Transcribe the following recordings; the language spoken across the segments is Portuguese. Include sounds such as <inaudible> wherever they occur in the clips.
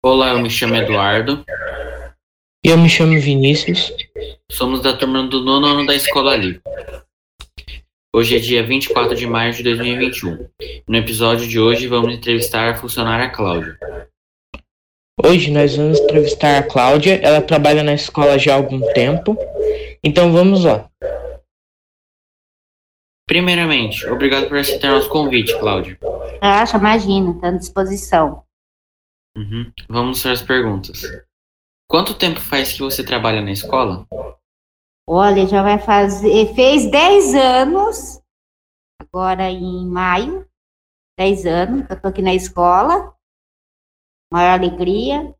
Olá, eu me chamo Eduardo. E eu me chamo Vinícius. Somos da turma do nono ano da Escola Livre. Hoje é dia 24 de maio de 2021. No episódio de hoje vamos entrevistar a funcionária Cláudia. Hoje nós vamos entrevistar a Cláudia. Ela trabalha na escola já há algum tempo. Então vamos lá. Primeiramente, obrigado por aceitar nosso convite, Cláudia. Acha, imagina, está à disposição. Uhum. Vamos para as perguntas. Quanto tempo faz que você trabalha na escola? Olha, já vai fazer. Fez 10 anos, agora em maio. 10 anos que eu tô aqui na escola. Maior alegria.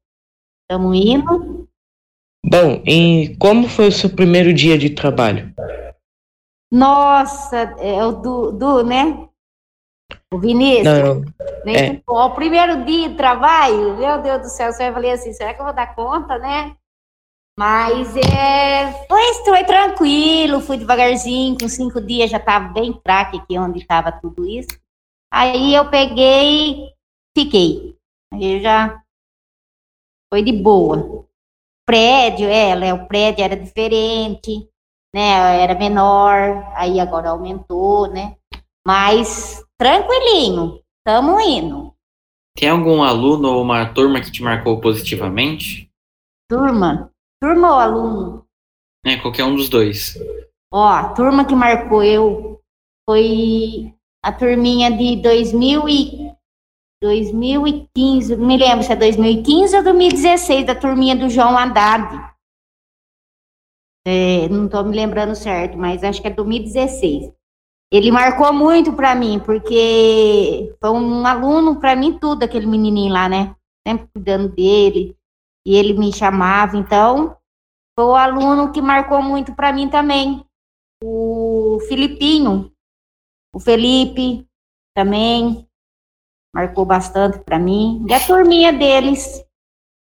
Estamos indo. Bom, e como foi o seu primeiro dia de trabalho? Nossa, é o do, do né? O Vinícius. Não, Nem é. O primeiro dia de trabalho, meu Deus do céu, eu falei assim, será que eu vou dar conta, né? Mas é, foi, foi tranquilo, fui devagarzinho, com cinco dias já estava bem craque aqui onde estava tudo isso. Aí eu peguei fiquei. Aí já foi de boa. Prédio, é, né, o prédio era diferente, né? Era menor, aí agora aumentou, né? Mas tranquilinho, estamos indo. Tem algum aluno ou uma turma que te marcou positivamente? Turma, turma ou aluno? É, qualquer um dos dois. Ó, a turma que marcou eu foi a turminha de 2000 e 2015, não me lembro se é 2015 ou 2016, da turminha do João Haddad. É, não estou me lembrando certo, mas acho que é 2016. Ele marcou muito para mim, porque foi um aluno para mim tudo, aquele menininho lá, né? Sempre cuidando dele, e ele me chamava, então foi o aluno que marcou muito para mim também. O Filipinho, o Felipe também marcou bastante para mim. E a turminha deles.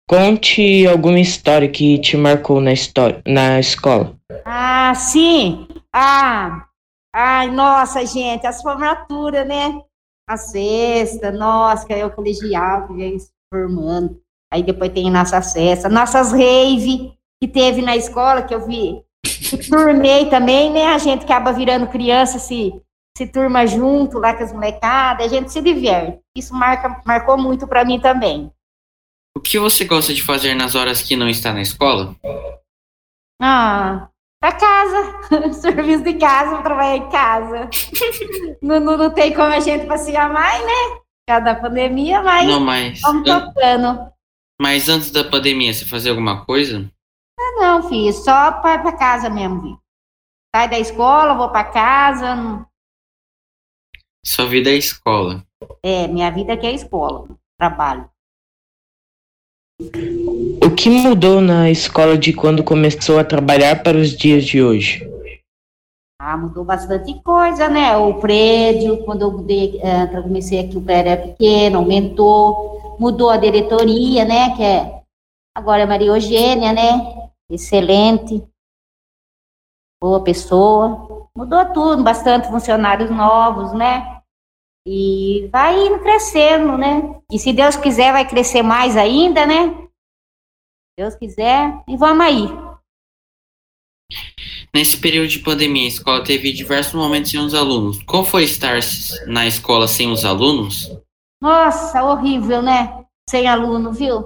Conte alguma história que te marcou na, história, na escola. Ah, sim. Ah, ai, nossa, gente, as formaturas, né? A sexta, nossa, que é o colegial que se formando. Aí depois tem nossa festa, nossas rave que teve na escola, que eu vi. Que turnei também, né? A gente acaba virando criança, se, se turma junto lá com as molecadas, a gente se diverte. Isso marca, marcou muito para mim também. O que você gosta de fazer nas horas que não está na escola? Ah, pra casa. <laughs> Serviço de casa, vou trabalhar em casa. <laughs> não, não, não tem como a gente passear mais, né? Cada pandemia, mas Não, mas, vamos an- tocando. mas antes da pandemia, você fazia alguma coisa? Ah, não, filho, só para pra casa mesmo, filho. Sai da escola, vou pra casa. não- Sua vida é escola. É, minha vida aqui é escola, trabalho. O que mudou na escola de quando começou a trabalhar para os dias de hoje? Ah, mudou bastante coisa, né? O prédio, quando eu mudei, eu comecei aqui, o prédio era pequeno, aumentou, mudou a diretoria, né? Que é agora é Maria Eugênia, né? Excelente, boa pessoa, mudou tudo, bastante funcionários novos, né? E vai indo crescendo, né? E se Deus quiser, vai crescer mais ainda, né? Deus quiser, e vamos aí. Nesse período de pandemia, a escola teve diversos momentos sem os alunos. Como foi estar na escola sem os alunos? Nossa, horrível, né? Sem aluno, viu?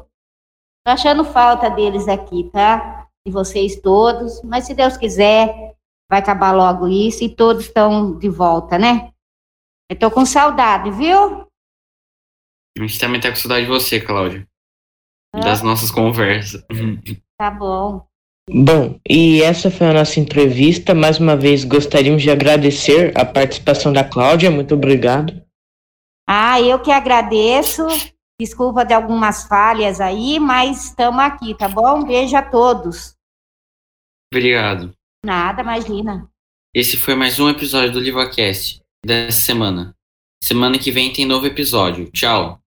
Tô achando falta deles aqui, tá? De vocês todos. Mas se Deus quiser, vai acabar logo isso e todos estão de volta, né? Eu tô com saudade, viu? A gente também tá com saudade de você, Cláudia. Ah. Das nossas conversas. Tá bom. Bom, e essa foi a nossa entrevista. Mais uma vez gostaríamos de agradecer a participação da Cláudia. Muito obrigado. Ah, eu que agradeço. Desculpa de algumas falhas aí, mas estamos aqui, tá bom? Beijo a todos. Obrigado. Nada, imagina. Esse foi mais um episódio do LivaCast dessa semana. Semana que vem tem novo episódio. Tchau.